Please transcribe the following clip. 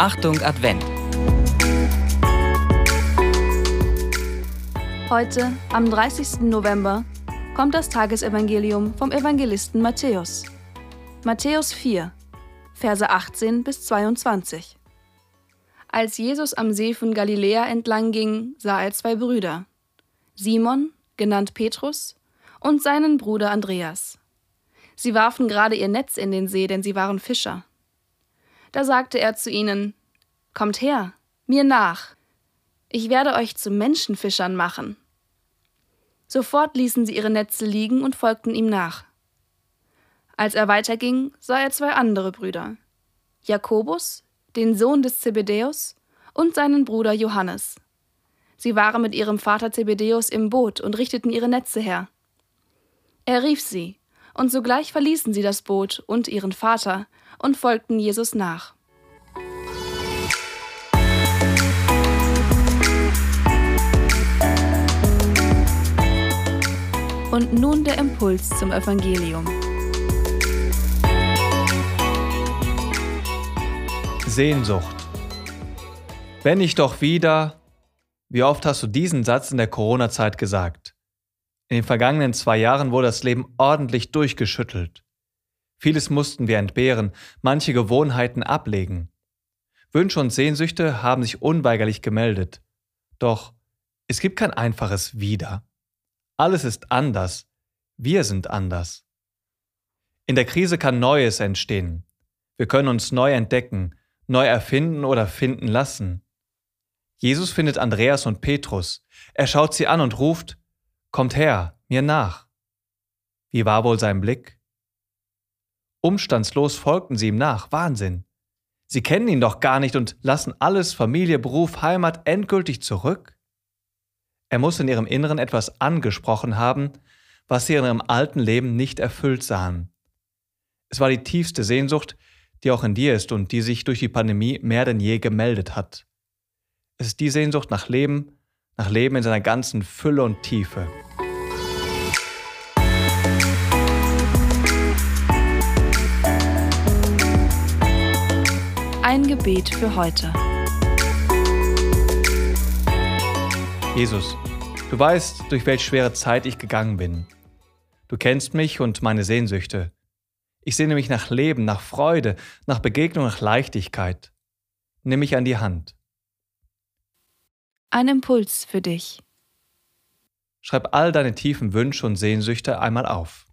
Achtung Advent. Heute, am 30. November, kommt das Tagesevangelium vom Evangelisten Matthäus. Matthäus 4, Verse 18 bis 22. Als Jesus am See von Galiläa entlang ging, sah er zwei Brüder, Simon, genannt Petrus, und seinen Bruder Andreas. Sie warfen gerade ihr Netz in den See, denn sie waren Fischer. Da sagte er zu ihnen, Kommt her, mir nach, ich werde euch zu Menschenfischern machen. Sofort ließen sie ihre Netze liegen und folgten ihm nach. Als er weiterging, sah er zwei andere Brüder, Jakobus, den Sohn des Zebedäus, und seinen Bruder Johannes. Sie waren mit ihrem Vater Zebedäus im Boot und richteten ihre Netze her. Er rief sie, und sogleich verließen sie das Boot und ihren Vater und folgten Jesus nach. Und nun der Impuls zum Evangelium. Sehnsucht. Wenn ich doch wieder. Wie oft hast du diesen Satz in der Corona-Zeit gesagt? In den vergangenen zwei Jahren wurde das Leben ordentlich durchgeschüttelt. Vieles mussten wir entbehren, manche Gewohnheiten ablegen. Wünsche und Sehnsüchte haben sich unweigerlich gemeldet. Doch es gibt kein einfaches Wieder. Alles ist anders. Wir sind anders. In der Krise kann Neues entstehen. Wir können uns neu entdecken, neu erfinden oder finden lassen. Jesus findet Andreas und Petrus. Er schaut sie an und ruft, Kommt her, mir nach. Wie war wohl sein Blick? Umstandslos folgten sie ihm nach, Wahnsinn. Sie kennen ihn doch gar nicht und lassen alles, Familie, Beruf, Heimat endgültig zurück? Er muss in ihrem Inneren etwas angesprochen haben, was sie in ihrem alten Leben nicht erfüllt sahen. Es war die tiefste Sehnsucht, die auch in dir ist und die sich durch die Pandemie mehr denn je gemeldet hat. Es ist die Sehnsucht nach Leben, nach Leben in seiner ganzen Fülle und Tiefe. Ein Gebet für heute. Jesus, du weißt, durch welch schwere Zeit ich gegangen bin. Du kennst mich und meine Sehnsüchte. Ich sehne mich nach Leben, nach Freude, nach Begegnung, nach Leichtigkeit. Nimm mich an die Hand. Ein Impuls für dich. Schreib all deine tiefen Wünsche und Sehnsüchte einmal auf.